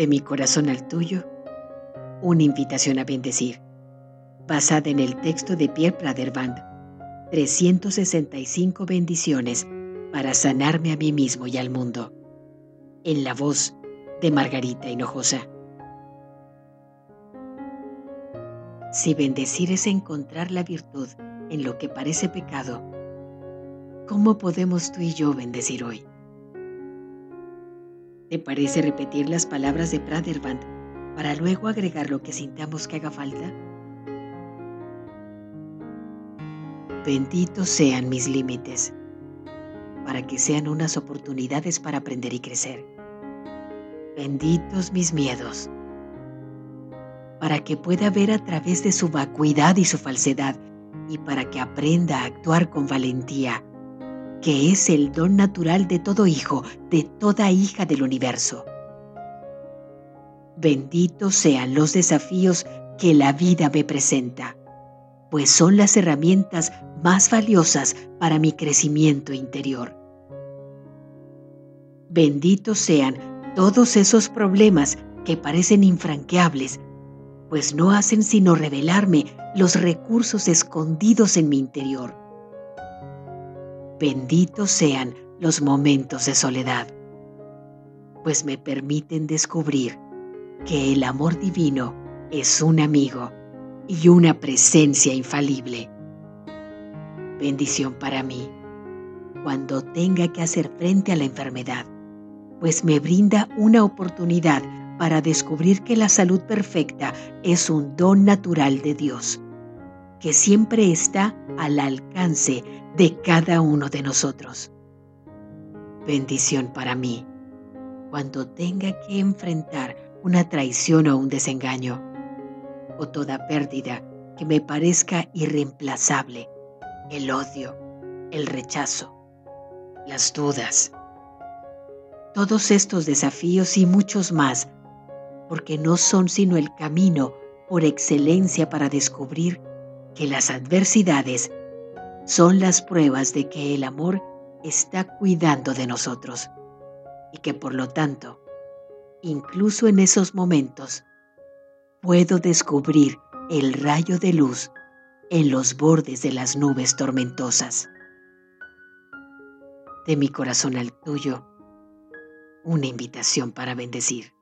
De mi corazón al tuyo, una invitación a bendecir, basada en el texto de Pierre Praderband, 365 bendiciones para sanarme a mí mismo y al mundo, en la voz de Margarita Hinojosa. Si bendecir es encontrar la virtud en lo que parece pecado, ¿cómo podemos tú y yo bendecir hoy? ¿Te parece repetir las palabras de Praderband para luego agregar lo que sintamos que haga falta? Benditos sean mis límites, para que sean unas oportunidades para aprender y crecer. Benditos mis miedos, para que pueda ver a través de su vacuidad y su falsedad y para que aprenda a actuar con valentía que es el don natural de todo hijo, de toda hija del universo. Benditos sean los desafíos que la vida me presenta, pues son las herramientas más valiosas para mi crecimiento interior. Benditos sean todos esos problemas que parecen infranqueables, pues no hacen sino revelarme los recursos escondidos en mi interior Benditos sean los momentos de soledad, pues me permiten descubrir que el amor divino es un amigo y una presencia infalible. Bendición para mí cuando tenga que hacer frente a la enfermedad, pues me brinda una oportunidad para descubrir que la salud perfecta es un don natural de Dios que siempre está al alcance de cada uno de nosotros. Bendición para mí cuando tenga que enfrentar una traición o un desengaño, o toda pérdida que me parezca irreemplazable, el odio, el rechazo, las dudas. Todos estos desafíos y muchos más, porque no son sino el camino por excelencia para descubrir que las adversidades son las pruebas de que el amor está cuidando de nosotros y que por lo tanto, incluso en esos momentos, puedo descubrir el rayo de luz en los bordes de las nubes tormentosas. De mi corazón al tuyo, una invitación para bendecir.